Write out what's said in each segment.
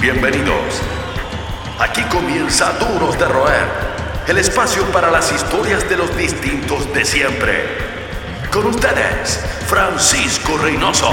Bienvenidos. Aquí comienza Duros de Roer, el espacio para las historias de los distintos de siempre. Con ustedes, Francisco Reynoso.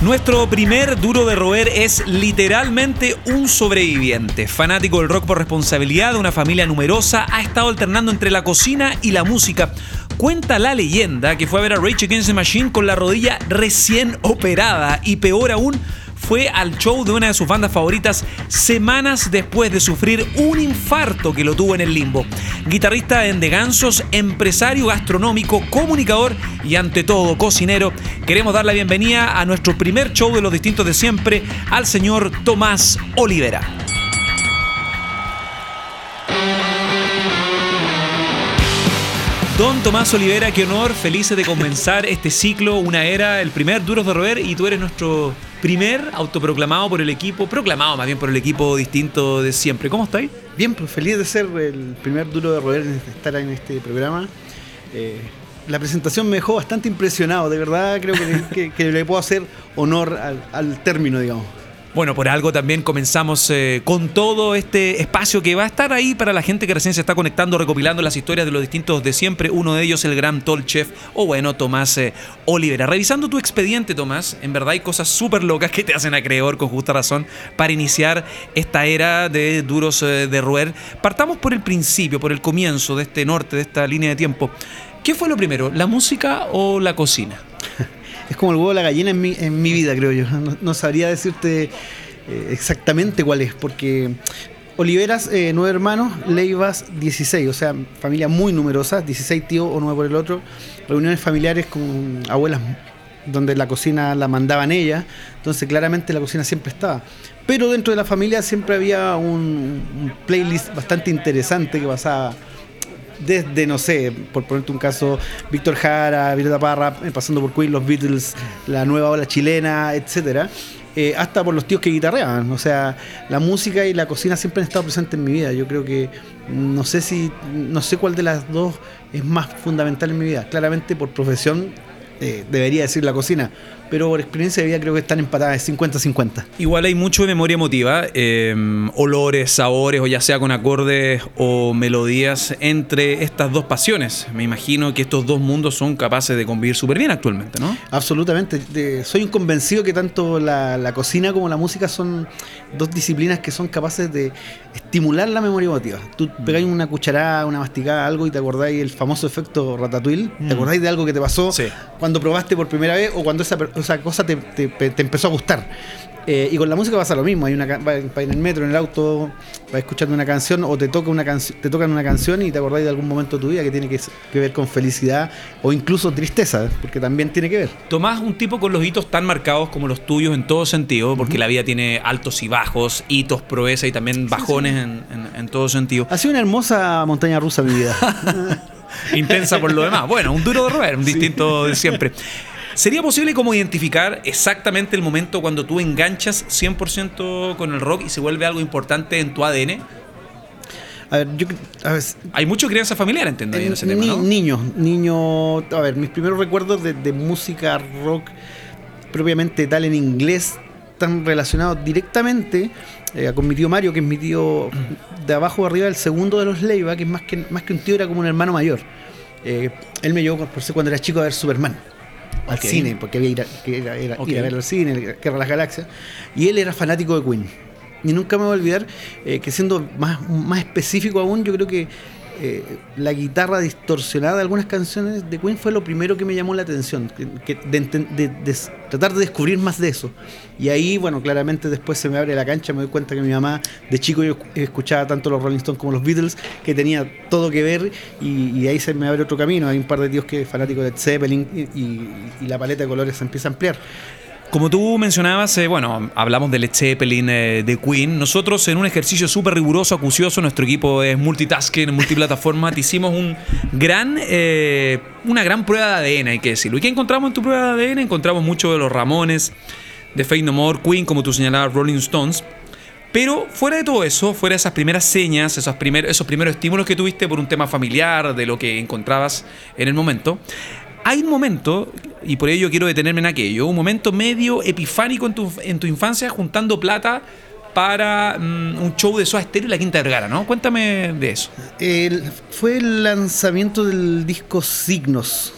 Nuestro primer duro de roer es literalmente un sobreviviente. Fanático del rock por responsabilidad de una familia numerosa, ha estado alternando entre la cocina y la música. Cuenta la leyenda que fue a ver a Rage Against the Machine con la rodilla recién operada y peor aún, fue al show de una de sus bandas favoritas semanas después de sufrir un infarto que lo tuvo en el limbo. Guitarrista en De Gansos, empresario gastronómico, comunicador y ante todo cocinero, queremos dar la bienvenida a nuestro primer show de los distintos de siempre al señor Tomás Olivera. Don Tomás Olivera, qué honor, felices de comenzar este ciclo, una era, el primer Duros de Roer, y tú eres nuestro primer autoproclamado por el equipo, proclamado más bien por el equipo distinto de siempre. ¿Cómo estáis? Bien, pues feliz de ser el primer Duro de Roer, de estar en este programa. Eh, la presentación me dejó bastante impresionado, de verdad creo que, le puedo hacer honor al término, digamos. Bueno, por algo también comenzamos eh, con todo este espacio que va a estar ahí para la gente que recién se está conectando, recopilando las historias de los distintos de siempre. Uno de ellos, el gran Tall Chef, o bueno, Tomás eh, Olivera. Revisando tu expediente, Tomás, en verdad hay cosas súper locas que te hacen acreedor con justa razón para iniciar esta era de duros eh, de roer. Partamos por el principio, por el comienzo de este norte, de esta línea de tiempo. ¿Qué fue lo primero, la música o la cocina? es como el huevo de la gallina en mi, en mi vida, creo yo. No, sabría decirte eh, exactamente cuál es, porque Oliveras, eh, nueve hermanos, Leivas, 16, o sea, familia muy numerosa, 16 tíos o nueve por el otro, reuniones familiares con abuelas donde la cocina la mandaban ellas, entonces claramente la cocina siempre estaba. Pero dentro de la familia siempre había un, un playlist bastante interesante que pasaba desde, no sé, por ponerte un caso, Víctor Jara, Violeta Parra, eh, pasando por Queen, los Beatles, la nueva ola chilena, etcétera. Eh, hasta por los tíos que guitarreaban. O sea, la música y la cocina siempre han estado presentes en mi vida. Yo creo que no sé si, no sé cuál de las dos es más fundamental en mi vida. Claramente por profesión eh, debería decir la cocina, pero por experiencia de vida creo que están empatadas 50-50. Igual hay mucho de memoria emotiva, em, olores, sabores, o ya sea con acordes o melodías entre estas dos pasiones. Me imagino que estos dos mundos son capaces de convivir súper bien actualmente, ¿no? Absolutamente. soy un convencido que tanto la, cocina como la música son dos disciplinas que son capaces de estimular la memoria emotiva. Tú mm. pegáis una cucharada, una masticada, algo y te acordáis el famoso efecto ratatouille. ¿Te mm. acordáis de algo que te pasó cuando probaste por primera vez o cuando esa, esa cosa te, empezó a gustar. Eh, y con la música pasa lo mismo, hay una en el metro, en el auto, vas escuchando una canción o te toca una te tocan una canción y te acordáis de algún momento de tu vida que tiene que, ver con felicidad o incluso tristeza, porque también tiene que ver. Tomás un tipo con los hitos tan marcados como los tuyos en todo sentido, porque la vida tiene altos y bajos, hitos, proeza y también bajones En, todo sentido. Ha sido una hermosa montaña rusa mi vida. Intensa por lo demás. Bueno, un duro de roer, un distinto de siempre. ¿Sería posible como identificar exactamente el momento cuando tú enganchas 100% con el rock y se vuelve algo importante en tu ADN? A ver, yo, Hay mucha crianza familiar, entiendo, en ese tema, ¿no? Niños, niños. A ver, mis primeros recuerdos de, música rock propiamente tal en inglés están relacionados directamente eh, con mi tío Mario, que es mi tío de abajo arriba, el segundo de los Leiva, que es más que, más que un tío, era como un hermano mayor. Eh, él me llevó por ser cuando era chico a ver Superman al cine, porque había ir que ir a ver al cine, Guerra de las Galaxias, y él era fanático de Queen. Y nunca me voy a olvidar eh, que siendo más, más específico aún, yo creo que eh, la guitarra distorsionada de algunas canciones de Queen fue lo primero que me llamó la atención, tratar de descubrir más de eso. Y ahí, bueno, claramente después se me abre la cancha, me doy cuenta que mi mamá de chico yo escuchaba tanto los Rolling Stones como los Beatles, que tenía todo que ver y, ahí se me abre otro camino. Hay un par de tíos que es fanático de Zeppelin y la paleta de colores se empieza a ampliar. Como tú mencionabas, eh, bueno, hablamos del Zeppelin, eh, de Queen. Nosotros, en un ejercicio súper riguroso, acucioso, nuestro equipo es multitasking, multiplataforma, te hicimos eh, una gran prueba de ADN, hay que decirlo. ¿Y qué encontramos en tu prueba de ADN? Encontramos mucho de los Ramones, de Fake No More, Queen, como tú señalabas, Rolling Stones. Pero fuera de todo eso, fuera de esas primeras señas, esos primeros estímulos que tuviste por un tema familiar, de lo que encontrabas en el momento, hay un momento, y por ello quiero detenerme en aquello, un momento medio epifánico en tu, en tu infancia juntando plata para mm, un show de Soda Stereo y la Quinta Vergara, ¿no? Cuéntame de eso. fue el lanzamiento del disco Signos.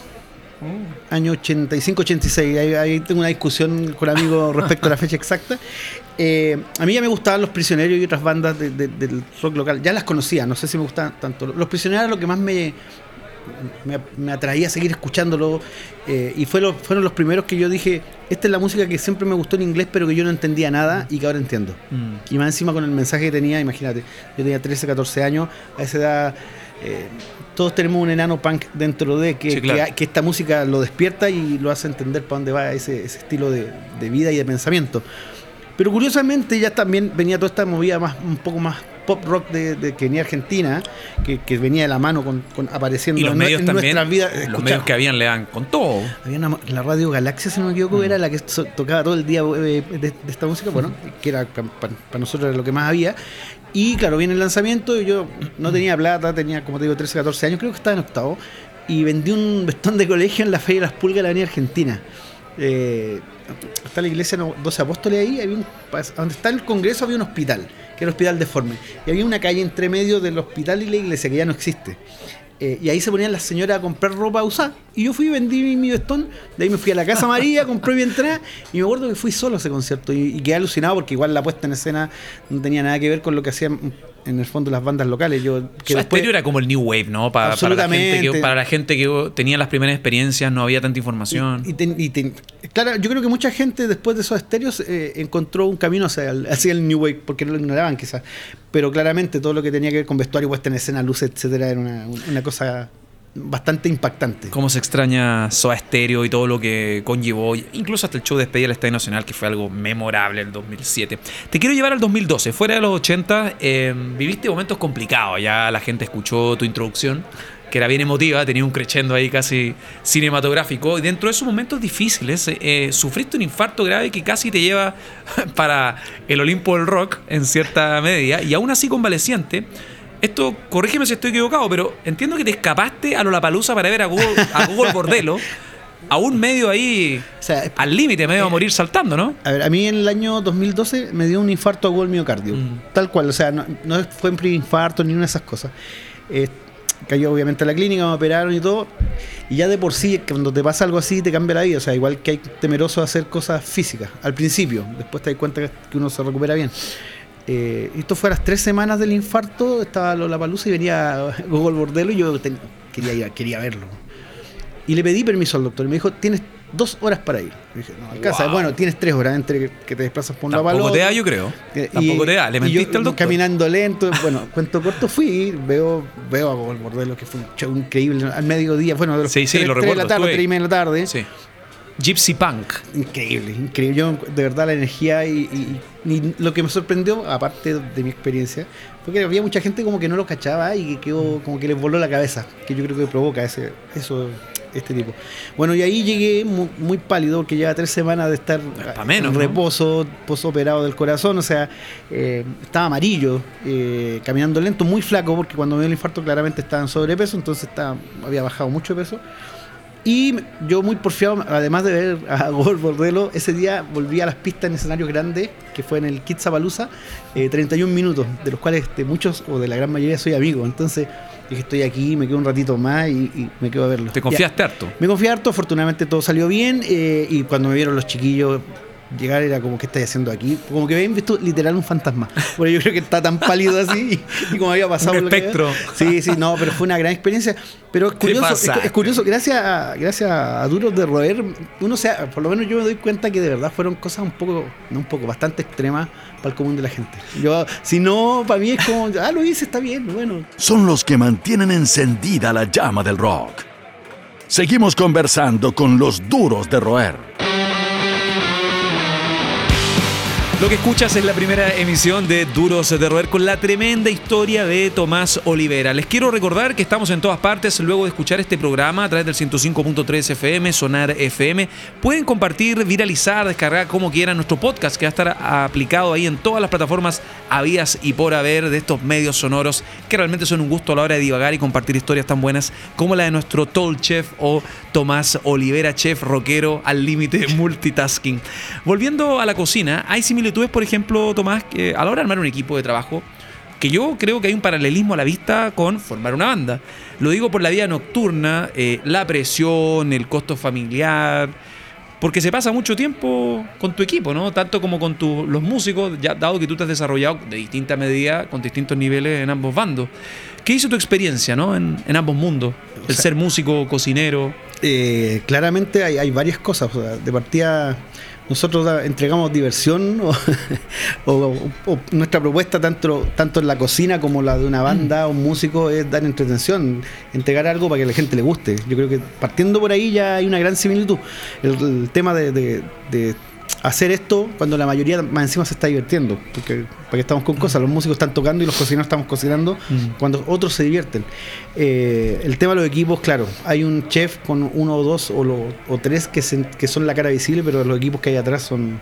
Oh. Año 85-86. Ahí, tengo una discusión con amigos respecto a la fecha exacta. Eh, a mí ya me gustaban Los Prisioneros y otras bandas del rock local. Ya las conocía, no sé si me gustaban tanto. Los Prisioneros era lo que más me, me, atraía a seguir escuchándolo. Eh, y fue fueron los primeros que yo dije, esta es la música que siempre me gustó en inglés, pero que yo no entendía nada y que ahora entiendo. Mm. Y más encima con el mensaje que tenía, imagínate, yo tenía 13, 14 años, a esa edad... Eh, todos tenemos un enano punk dentro de que, que, esta música lo despierta y lo hace entender para dónde va ese, estilo de, de vida y de pensamiento. Pero curiosamente ya también venía toda esta movida más un poco más pop rock de, que venía Argentina, que, venía de la mano con, apareciendo los en, medios también, nuestras vidas. Los medios que habían le dan con todo. Había la radio Galaxia, si no me equivoco, era mm. la que tocaba todo el día eh, de, esta música, bueno, que era para nosotros era lo que más había. Y claro, viene el lanzamiento y yo no tenía plata, tenía como te digo 13, 14 años, creo que estaba en octavo, y vendí un vestón de colegio en la Feria de las Pulgas de la Avenida Argentina. Eh, está la iglesia 12 Apóstoles ahí, donde está el Congreso había un hospital que era el Hospital Deforme. Y había una calle entre medio del hospital y la iglesia que ya no existe. Eh, y ahí se ponían las señoras a comprar ropa usada. Y yo fui y vendí mi vestón. De ahí me fui a la Casa María, compré mi entrada. Y me acuerdo que fui solo a ese concierto. Y, y, quedé alucinado porque igual la puesta en escena no tenía nada que ver con lo que hacían en el fondo las bandas locales. Yo, que después, era como el New Wave, ¿no? Para, para, la gente que, para la gente que tenía las primeras experiencias, no había tanta información. Y, claro, yo creo que mucha gente después de esos estéreos eh, encontró un camino hacia el, hacia el New Wave, porque no lo ignoraban quizás. Pero claramente todo lo que tenía que ver con vestuario, puesta en escena, luces, etcétera, era una, una cosa bastante impactante. Cómo se extraña Soa Stereo y todo lo que conllevó, incluso hasta el show de despedida del Estadio Nacional, que fue algo memorable el 2007. Te quiero llevar al 2012, fuera de los 80, eh, viviste momentos complicados, ya la gente escuchó tu introducción, que era bien emotiva, tenía un crescendo ahí casi cinematográfico, y dentro de esos momentos difíciles, eh, eh, sufriste un infarto grave que casi te lleva para el Olimpo del Rock, en cierta medida, y aún así convaleciente, esto, corrígeme si estoy equivocado, pero entiendo que te escapaste a Lollapalooza para ver a Google, a Google Bordelo. a un medio ahí al límite, medio a morir saltando, ¿no? A ver, a mí en el año 2012 me dio un infarto a Google miocardio. Mm. Tal cual, o sea, no, fue en pre-infarto ni una de esas cosas. Eh, cayó obviamente a la clínica, me operaron y todo. Y ya de por sí, cuando te pasa algo así, te cambia la vida. O sea, igual que hay temeroso de hacer cosas físicas al principio. Después te das cuenta que uno se recupera bien. Eh, esto fue a las tres semanas del infarto, estaba la palusa y venía Google Bordelo y yo quería, ir, quería verlo. Y le pedí permiso al doctor y me dijo, tienes dos horas para ir. dije, no alcanza. Bueno, tienes tres horas entre que te desplazas por la Tampoco te da, yo creo. Tampoco te da. Le mentiste al doctor. Caminando lento. Bueno, cuento corto fui, veo, veo a Google Bordelo, que fue un show increíble. Al mediodía, bueno, de los sí, sí, lo de la tarde, tres y media de la tarde. Sí. Gypsy Punk. Increíble, increíble. Yo, de verdad, la energía y, lo que me sorprendió, aparte de mi experiencia, fue que había mucha gente como que no lo cachaba y que quedó, como que les voló la cabeza, que yo creo que provoca ese, eso, este tipo. Bueno, y ahí llegué muy, pálido, porque lleva tres semanas de estar en reposo, posoperado del corazón, o sea, eh, estaba amarillo, eh, caminando lento, muy flaco, porque cuando me dio el infarto claramente estaba en sobrepeso, entonces estaba, había bajado mucho de peso. Y yo muy porfiado, además de ver a Gol Bordelo, ese día volví a las pistas en escenarios grandes, que fue en el Kitsapalooza, eh, 31 minutos, de los cuales de muchos o de la gran mayoría soy amigo. Entonces dije, estoy aquí, me quedo un ratito más y, me quedo a verlo. ¿Te confiaste harto? Me confié harto, afortunadamente todo salió bien eh, y cuando me vieron los chiquillos llegar era como, ¿qué estáis haciendo aquí? Como que habían visto literal un fantasma. Porque yo creo que está tan pálido así y, como había pasado. Un espectro. sí, sí, no, pero fue una gran experiencia. Pero es curioso, es, curioso, gracias a, gracias a Duros de Roer, uno sea, por lo menos yo me doy cuenta que de verdad fueron cosas un poco, no un poco, bastante extremas para el común de la gente. Yo, si no, para mí es como, ah, lo hice, está bien, bueno. Son los que mantienen encendida la llama del rock. Seguimos conversando con los duros de roer. Lo que escuchas es la primera emisión de Duros de Roer con la tremenda historia de Tomás Olivera. Les quiero recordar que estamos en todas partes luego de escuchar este programa a través del 105.3 FM, Sonar FM. Pueden compartir, viralizar, descargar como quieran nuestro podcast que va a estar aplicado ahí en todas las plataformas habías y por haber de estos medios sonoros que realmente son un gusto a la hora de divagar y compartir historias tan buenas como la de nuestro Toll Chef o Tomás Olivera, chef rockero al límite multitasking. Volviendo a la cocina, hay similitudes tú ves, por ejemplo, Tomás, que a la hora de armar un equipo de trabajo, que yo creo que hay un paralelismo a la vista con formar una banda. Lo digo por la vida nocturna, eh, la presión, el costo familiar, porque se pasa mucho tiempo con tu equipo, ¿no? Tanto como con los músicos, ya dado que tú te has desarrollado de distinta medida, con distintos niveles en ambos bandos. ¿Qué hizo tu experiencia, ¿no? En, ambos mundos, el ser músico, cocinero. Eh, claramente hay, hay, varias cosas. de partida nosotros entregamos diversión o, nuestra propuesta tanto, tanto en la cocina como la de una banda o un músico es dar entretención, entregar algo para que la gente le guste. Yo creo que partiendo por ahí ya hay una gran similitud. El, tema de hacer esto cuando la mayoría más encima se está divirtiendo. Porque, porque estamos con cosas, los músicos están tocando y los cocineros estamos cocinando mm. cuando otros se divierten. Eh, el tema de los equipos, claro, hay un chef con uno o dos o, o tres que, que son la cara visible, pero los equipos que hay atrás son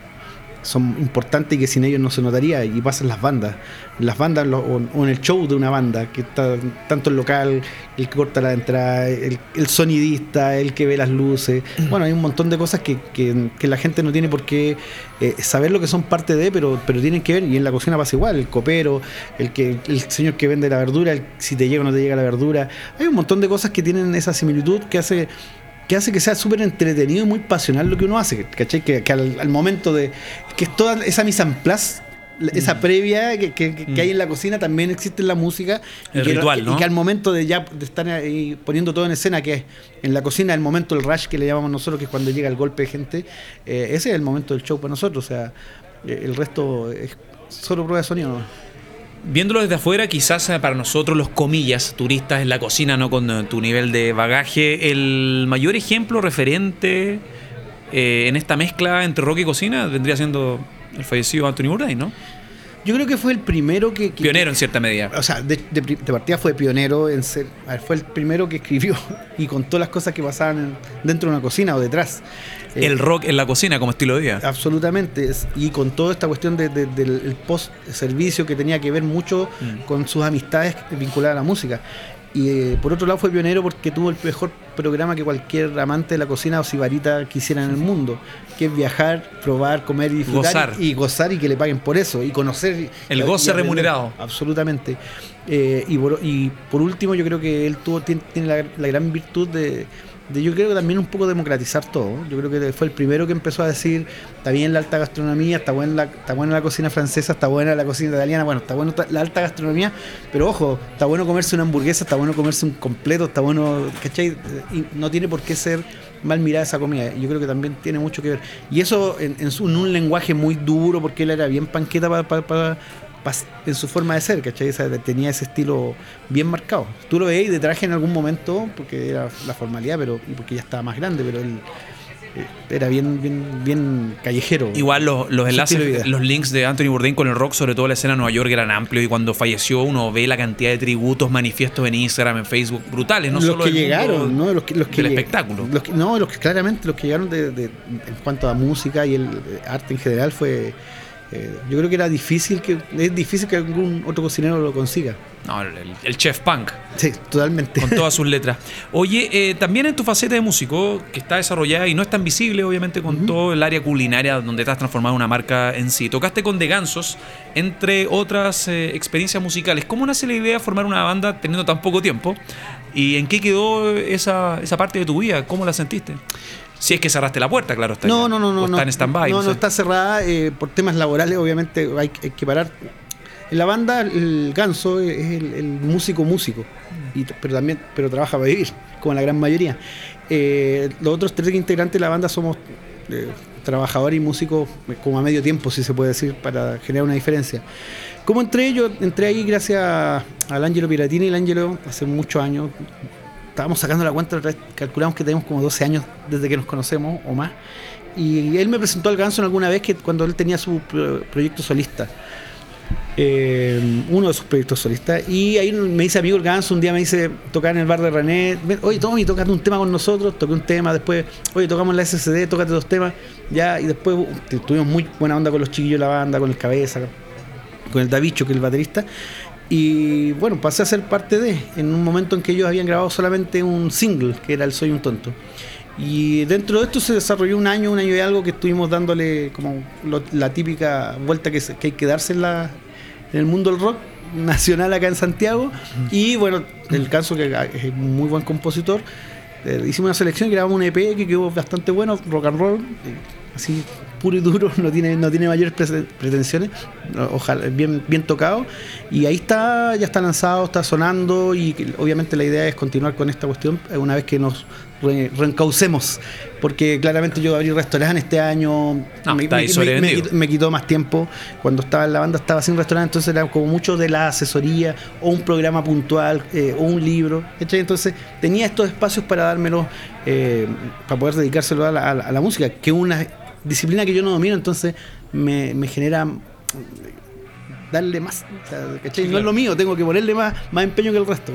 son importantes y que sin ellos no se notaría y pasan las bandas. Las bandas o, en el show de una banda que está tanto el local el que corta la entrada el, sonidista el que ve las luces. Bueno hay un montón de cosas que, que, la gente no tiene por qué eh, saber lo que son parte de pero pero tienen que ver y en la cocina pasa igual. El copero el que el señor que vende la verdura si te llega o no te llega la verdura. Hay un montón de cosas que tienen esa similitud que hace que hace que sea súper entretenido y muy pasional lo que uno hace, ¿cachai? Que, al, momento de. que es toda esa mise en place, esa mm. previa que, que, hay en la cocina, también existe en la música. El ritual, Y que al momento de ya de estar ahí poniendo todo en escena, que es en la cocina, el momento del rush que le llamamos nosotros, que es cuando llega el golpe de gente, eh, ese es el momento del show para nosotros. O sea, eh, el resto es solo prueba de sonido viéndolo desde afuera, quizás eh, para nosotros los comillas, turistas en la cocina, no con eh, tu nivel de bagaje, el mayor ejemplo referente eh, en esta mezcla entre rock y cocina vendría siendo el fallecido Anthony Bourdain, ¿no? Yo creo que fue el primero que... pionero en cierta medida. O sea, de, partida fue pionero en ser... A ver, fue el primero que escribió y contó las cosas que pasaban dentro de una cocina o detrás. El eh, rock en la cocina como estilo de vida. Absolutamente. Y con toda esta cuestión del post-servicio que tenía que ver mucho mm. con sus amistades vinculadas a la música. Y eh, por otro lado fue pionero porque tuvo el mejor programa que cualquier amante de la cocina o sibarita quisiera en el mundo, que es viajar, probar, comer y disfrutar y gozar y que le paguen por eso y conocer. El goce remunerado. Absolutamente. Eh, y, por, y, por, último yo creo que él tuvo tiene, la gran virtud de yo creo que también un poco democratizar todo. Yo creo que fue el primero que empezó a decir, está bien la alta gastronomía, está buena la, está buena la cocina francesa, está buena la cocina italiana, bueno, está buena la alta gastronomía, pero ojo, está bueno comerse una hamburguesa, está bueno comerse un completo, está bueno, ¿cachai? Y no tiene por qué ser mal mirada esa comida. Yo creo que también tiene mucho que ver. Y eso en, un lenguaje muy duro, porque él era bien panqueta para en su forma de ser, ¿cachai? tenía ese estilo bien marcado. Tú lo veías de traje en algún momento, porque era la formalidad, pero y porque ya estaba más grande, pero él eh, era bien, bien, bien callejero. Igual los, enlaces, los links de Anthony Bourdain con el rock, sobre todo la escena de Nueva York, eran amplios y cuando falleció uno ve la cantidad de tributos, manifiestos en Instagram, en Facebook, brutales, no los solo que llegaron, ¿no? Los que, los que el espectáculo. Los no, los que claramente los que llegaron de, en cuanto a música y el arte en general fue eh, yo creo que era difícil que es difícil que algún otro cocinero lo consiga. No, el, chef punk. Sí, totalmente. Con todas sus letras. Oye, eh, también en tu faceta de músico, que está desarrollada y no es tan visible, obviamente, con todo el área culinaria donde te has transformado una marca en sí. Tocaste con De Gansos, entre otras eh, experiencias musicales. ¿Cómo nace la idea de formar una banda teniendo tan poco tiempo? ¿Y en qué quedó esa, esa parte de tu vida? ¿Cómo la sentiste? Si es que cerraste la puerta, claro. Está no, no, no, no. Está en stand-by. No, no, está cerrada eh, por temas laborales, obviamente hay, que parar. En la banda, el ganso es el, músico músico, pero también pero trabaja para vivir, como la gran mayoría. Eh, los otros tres integrantes de la banda somos eh, trabajadores y músicos como a medio tiempo, si se puede decir, para generar una diferencia. Como entré yo, entré ahí gracias al Ángelo Piratini, el Ángelo hace muchos años, estábamos sacando la cuenta, calculamos que tenemos como 12 años desde que nos conocemos o más. Y él me presentó al Ganso alguna vez que cuando él tenía su proyecto solista. Eh, uno de sus proyectos solistas. Y ahí me dice amigo el Ganso, un día me dice tocar en el bar de René. Oye, Tommy, tocate un tema con nosotros. Toqué un tema, después, oye, tocamos la SCD, tócate dos temas. Ya, y después uh, tuvimos muy buena onda con los chiquillos de la banda, con el cabeza, con el Davicho, que es el baterista. Y bueno, pasé a ser parte de, en un momento en que ellos habían grabado solamente un single, que era el Soy un tonto. Y dentro de esto se desarrolló un año, un año y algo que estuvimos dándole como la típica vuelta que, hay que darse en, la, en el mundo del rock nacional acá en Santiago. Y bueno, el caso que es un muy buen compositor, eh, hicimos una selección, grabamos un EP que quedó bastante bueno, rock and roll, así puro y duro, no tiene, no tiene mayores pretensiones, ojalá, bien, bien tocado. Y ahí está, ya está lanzado, está sonando y obviamente la idea es continuar con esta cuestión una vez que nos reencaucemos, porque claramente yo abrí restaurante este año, me, quitó más tiempo, cuando estaba en la banda estaba sin restaurante, entonces era como mucho de la asesoría o un programa puntual eh, o un libro, entonces tenía estos espacios para dármelo, eh, para poder dedicárselo a la, a la música, que una disciplina que yo no domino, entonces me, me genera darle más. No es lo mío, tengo que ponerle más, más empeño que el resto.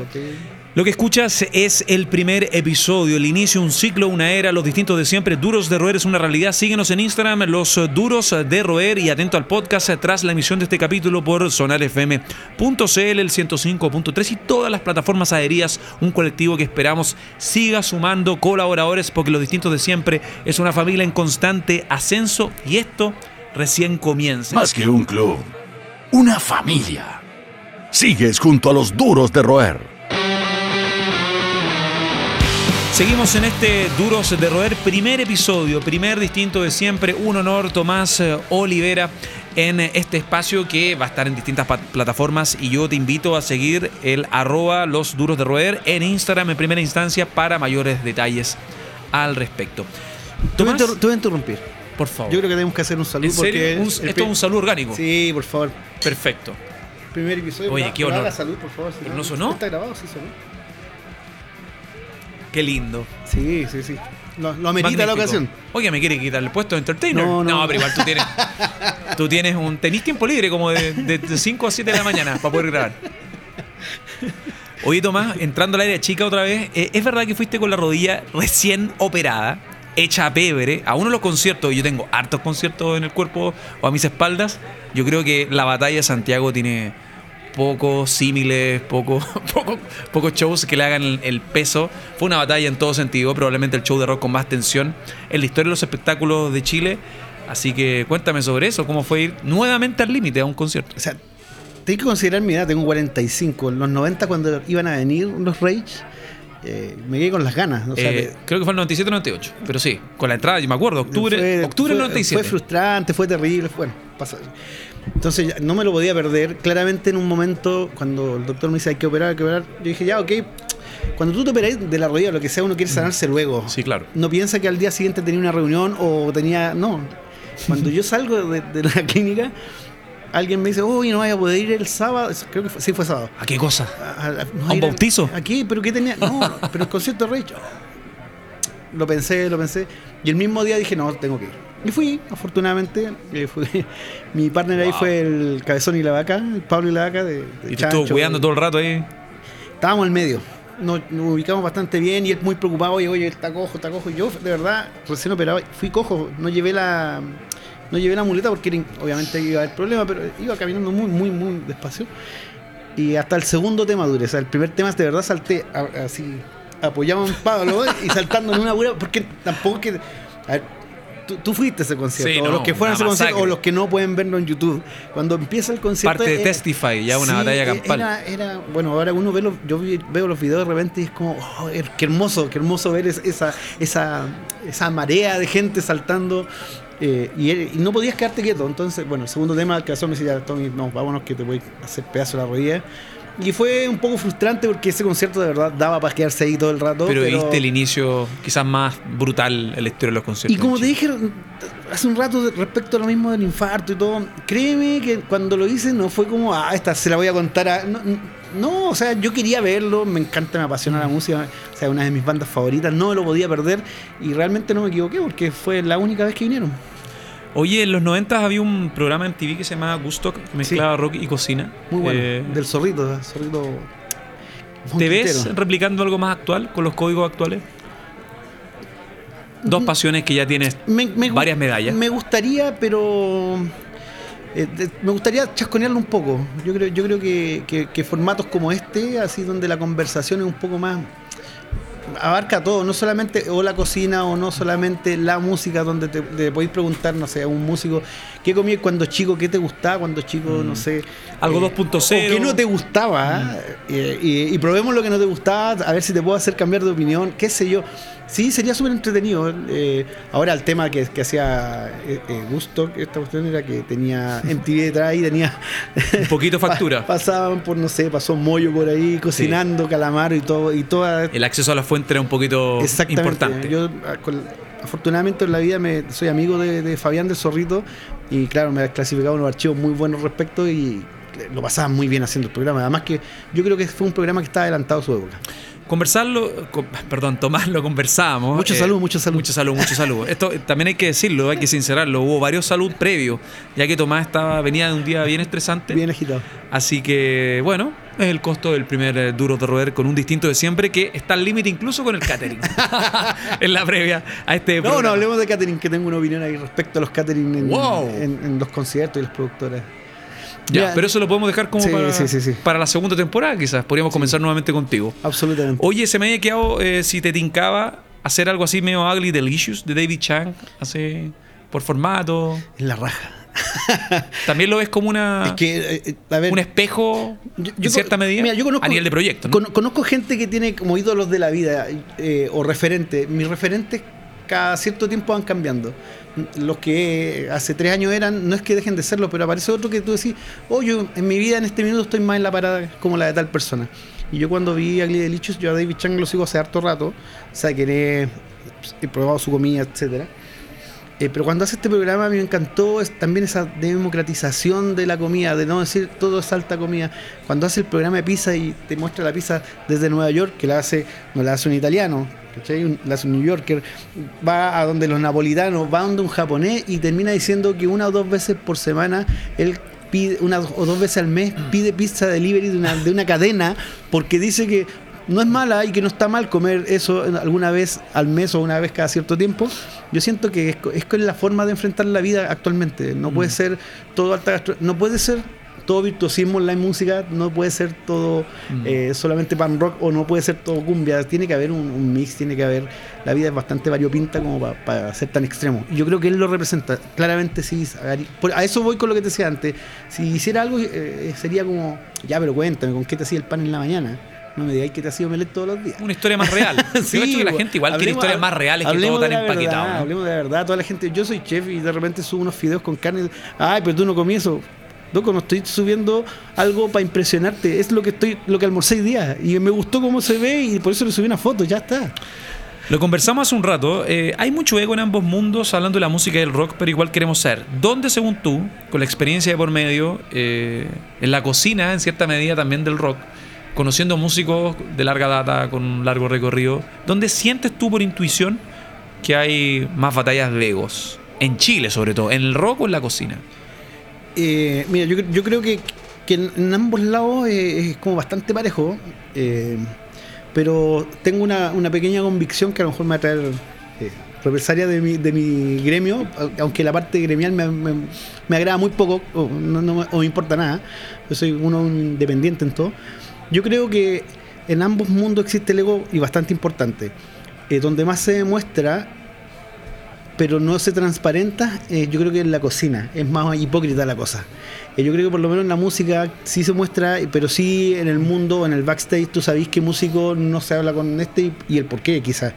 Lo que escuchas es el primer episodio, el inicio, un ciclo, una era, los distintos de siempre. Duros de roer es una realidad. Síguenos en Instagram, los duros de roer y atento al podcast tras la emisión de este capítulo por sonarfm.cl, el 105.3 y todas las plataformas aéreas. Un colectivo que esperamos siga sumando colaboradores porque los distintos de siempre es una familia en constante ascenso y esto recién comienza. Más que un club, una familia. Sigues junto a los duros de roer. Seguimos en este Duros de Roer, primer episodio, primer distinto de siempre. Un honor, Tomás eh, Olivera, en este espacio que va a estar en distintas plataformas. Y yo te invito a seguir el arroba los duros de roer en Instagram en primera instancia para mayores detalles al respecto. te voy a interrumpir. Por favor. Yo creo que tenemos que hacer un saludo. Porque esto es un saludo orgánico. Sí, por favor. Perfecto. Primer episodio. Oye, qué honor. salud, por favor. no sonó? Está grabado, sí sonó. Qué lindo. Sí, sí, sí. Lo, lo amerita la ocasión. Oye, ¿me quiere quitar el puesto de entertainer? No, no. no pero igual tú tienes, tú tienes un. Tenís tiempo libre como de, 5 a 7 de la mañana para poder grabar. Oye, Tomás, entrando al área chica otra vez, eh, ¿es verdad que fuiste con la rodilla recién operada, hecha a pebre, a uno de los conciertos? Yo tengo hartos conciertos en el cuerpo o a mis espaldas. Yo creo que la batalla de Santiago tiene pocos símiles, pocos poco, shows que le hagan el, peso. Fue una batalla en todo sentido, probablemente el show de rock con más tensión en la historia de los espectáculos de Chile. Así que cuéntame sobre eso, cómo fue ir nuevamente al límite a un concierto. O sea, tengo que considerar mi edad, tengo 45. En los 90 cuando iban a venir los Rage, eh, me quedé con las ganas. Eh, creo que fue el 97-98, pero sí, con la entrada, yo me acuerdo, octubre, octubre del 97. Fue frustrante, fue terrible, bueno, pasó. Entonces no me lo podía perder. Claramente en un momento, cuando el doctor me dice hay que operar, hay que operar, yo dije, ya, ok. Cuando tú te operas de la rodilla, lo que sea, uno quiere sanarse luego. Sí, claro. No piensa que al día siguiente tenía una reunión o tenía. No. Cuando yo salgo de, la clínica, alguien me dice, uy, no vaya a poder ir el sábado. Creo que sí fue sábado. ¿A qué cosa? ¿A, un bautizo? Aquí, pero ¿qué tenía? No, pero el concierto de Rey. Lo pensé, lo pensé. Y el mismo día dije, no, tengo que ir. Y fui, afortunadamente. Eh, mi partner ahí fue el Cabezón y la Vaca, el Pablo y la Vaca. De, ¿Y te estuvo cuidando todo el rato ahí? Estábamos en medio. Nos, ubicamos bastante bien y él muy preocupado. Oye, oye, está cojo, está cojo. Y yo, de verdad, recién operado, fui cojo. No llevé la no llevé la muleta porque obviamente iba a haber problema, pero iba caminando muy, muy, muy despacio. Y hasta el segundo tema dure. O sea, el primer tema de verdad salté así, apoyado en Pablo y saltando en una buena, porque tampoco que. A ver, tú, fuiste a ese concierto, o los que fueron a ese concierto, o los que no pueden verlo en YouTube. Cuando empieza el concierto. Parte de Testify, ya una batalla campal. Era, bueno, ahora uno ve los, yo veo los videos de repente y es como, oh, qué hermoso, qué hermoso ver esa, esa, esa marea de gente saltando. Eh, y, no podías quedarte quieto. Entonces, bueno, el segundo tema, que me decía, Tony, no, vámonos que te voy a hacer pedazo de la rodilla. Y fue un poco frustrante porque ese concierto de verdad daba para quedarse ahí todo el rato. Pero, viste el inicio quizás más brutal la historia de los conciertos. Y como te dije hace un rato respecto a lo mismo del infarto y todo, créeme que cuando lo hice no fue como, ah, esta se la voy a contar a... No, o sea, yo quería verlo, me encanta, me apasiona la música, o sea, una de mis bandas favoritas, no lo podía perder y realmente no me equivoqué porque fue la única vez que vinieron. Oye, en los 90 había un programa en TV que se llamaba Gusto, que mezclaba rock y cocina. Muy bueno, Eh, del zorrito, del zorrito. ¿Te ves replicando algo más actual con los códigos actuales? Dos pasiones que ya tienes Me- me gu- varias medallas. Me gustaría, pero. Eh, me gustaría chasconearlo un poco. Yo creo, yo creo que, que- que formatos como este, así donde la conversación es un poco más. abarca todo, no solamente o la cocina o no solamente la música, donde te, te podéis preguntar, no sé, a un músico, ¿qué comías cuando chico? ¿Qué te gustaba cuando chico? No sé. Mm. Algo eh, 2.0. o ¿Qué no te gustaba? Eh, y, y probemos lo que no te gustaba, a ver si te puedo hacer cambiar de opinión, qué sé yo. Sí, sería súper entretenido. eh, ahora el tema que, que hacía eh, eh, Gusto, esta cuestión era que tenía MTV detrás y tenía... Un poquito factura. Pa- pasaban por, no sé, pasó Moyo por ahí cocinando calamar y todo, y toda... El acceso a la fuente era un poquito Exactamente. importante. Yo, ah, con- afortunadamente en la vida me, soy amigo de, Fabián del Zorrito y claro, me ha clasificado unos archivos muy buenos respecto y lo pasaba muy bien haciendo el programa. Además que yo creo que fue un programa que estaba adelantado a su época. Conversarlo, con- perdón, tomarlo, conversábamos. Mucho salud, mucho salud. Mucho salud, mucho salud. Esto eh, también hay que decirlo, hay que sincerarlo. Hubo varios salud previos, ya que Tomás estaba, venía de un día bien estresante. Bien agitado. Así que, bueno, es el costo del primer eh, duro de roer con un distinto de siempre que está al límite incluso con el catering. en la previa a este No, programa. no hablemos de catering, que tengo una opinión ahí respecto a los catering en, Wow. en- en los conciertos y las productoras. Ya, pero eso lo podemos dejar como Sí, para, sí, sí, para la segunda temporada, quizás. Podríamos comenzar nuevamente contigo. Absolutamente. Oye, se me había quedado eh, si te tincaba hacer algo así medio ugly delicious de David Chang, hace por formato. Es la raja. También lo ves como una es que, eh, a ver, un espejo Yo- en yo cierta con- medida mira, yo conozco- a nivel de proyecto. ¿no? Con- conozco gente que tiene como ídolos de la vida eh, o referentes. Mis referentes cada cierto tiempo van cambiando. Los que hace tres años eran, no es que dejen de serlo, pero aparece otro que tú decís, oh, yo en mi vida en este minuto estoy más en la parada como la de tal persona. Y yo cuando vi a Ugly Delicious, yo a David Chang lo sigo hace harto rato, o sea, que he probado su comida, etcétera. Eh, pero cuando hace este programa a mí me encantó es también esa democratización de la comida, de no decir todo es alta comida. Cuando hace el programa de pizza y te muestra la pizza desde Nueva York, que la hace, no la hace un italiano, ¿cachai? Un- la hace un New Yorker, va a donde los napolitanos, va a donde un japonés y termina diciendo que una o dos veces por semana él pide, una o dos veces al mes pide pizza delivery de una, de una cadena porque dice que no es mala y que no está mal comer eso alguna vez al mes o una vez cada cierto tiempo. Yo siento que es, es la forma de enfrentar la vida actualmente. No puede ser todo alta gastro- no puede ser todo virtuosismo en la música, no puede ser todo eh, solamente pan rock o no puede ser todo cumbia. Tiene que haber un, un mix, tiene que haber. La vida es bastante variopinta como para ser tan extremo. Y yo creo que él lo representa. Claramente sí. A eso voy con lo que te decía antes. Si hiciera algo, eh, sería como, ya, pero cuéntame, ¿con qué te hacía el pan en la mañana? No me digáis que te hacía omelette todos los días. Una historia más real. Sí, Yo creo que la gente igual quiere hablemos- historias más reales que todo tan empaquetado. verdad, ¿no? Hablemos de la verdad, toda la gente, yo soy chef y de repente subo unos fideos con carne. Ay, pero tú no comí eso. Loco, no estoy subiendo algo para impresionarte. Es lo que estoy, lo que almorcé hoy día. Y me gustó cómo se ve y por eso le subí una foto, ya está. Lo conversamos hace un rato. eh, hay mucho ego en ambos mundos hablando de la música y del rock, pero igual queremos ser. ¿Dónde, según tú, con la experiencia de por medio, eh, en la cocina, en cierta medida también del rock, conociendo músicos de larga data, con un largo recorrido, ¿dónde sientes tú por intuición que hay más batallas de egos? En Chile, sobre todo, en el rock o en la cocina. Eh, mira, yo, yo creo que, en, ambos lados eh, es como bastante parejo. eh, pero tengo una, pequeña convicción que a lo mejor me va a traer eh, represalia de mi, de mi gremio, aunque la parte gremial me, me- agrada muy poco o no, no o me importa nada. Yo soy uno independiente en todo. Yo creo que en ambos mundos existe el ego y bastante importante. Donde más se demuestra pero no se transparenta, eh, yo creo que en la cocina es más hipócrita la cosa. Eh, yo creo que por lo menos en la música sí se muestra, pero sí en el mundo, en el backstage, tú sabéis qué músico no se habla con este y, y el por qué quizás.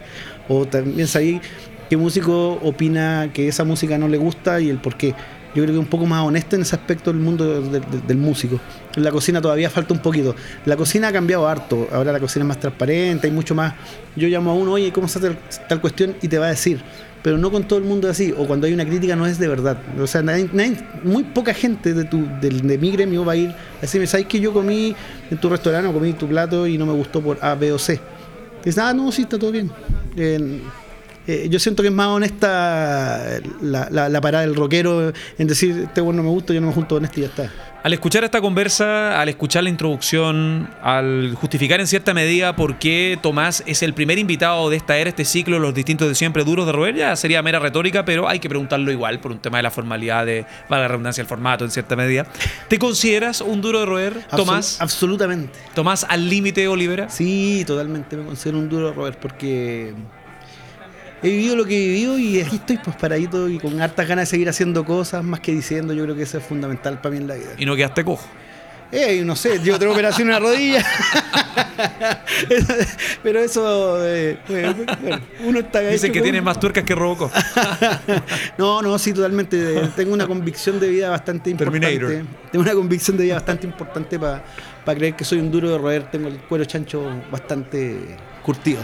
O también sabéis qué músico opina que esa música no le gusta y el por qué. Yo creo que un poco más honesto en ese aspecto del mundo del músico. En la cocina todavía falta un poquito. La cocina ha cambiado harto, ahora la cocina es más transparente, hay mucho más. Yo llamo a uno, oye, ¿cómo se hace tal cuestión? Y te va a decir pero no con todo el mundo así, o cuando hay una crítica no es de verdad. O sea, muy poca gente de, tu, de, mi gremio va a ir a decirme, ¿sabes que yo comí en tu restaurante o comí tu plato y no me gustó por A, B o C? Dices, ah, no, sí, está todo bien. Yo siento que es más honesta la, la, parada del rockero en decir, este bueno no me gusta, yo no me junto con este y ya está. Al escuchar esta conversa, al escuchar la introducción, al justificar en cierta medida por qué Tomás es el primer invitado de esta era, este ciclo, los distintos de siempre duros de roer, ya sería mera retórica, pero hay que preguntarlo igual por un tema de la formalidad, de la redundancia del formato en cierta medida. ¿Te consideras un duro de roer, Tomás? absolutamente. ¿Tomás al límite, Olivera? Sí, totalmente me considero un duro de roer porque he vivido lo que he vivido y aquí estoy pues paradito y con hartas ganas de seguir haciendo cosas, más que diciendo, yo creo que eso es fundamental para mí en la vida. ¿Y no quedaste cojo? Eh, no sé, yo tengo operación en la rodilla. Pero eso, eh, uno está Dicen que tiene más tuercas que Robocop. no, no, sí, totalmente. Tengo una convicción de vida bastante importante. Tengo una convicción de vida bastante importante para creer que soy un duro de roer. Tengo el cuero chancho bastante curtido.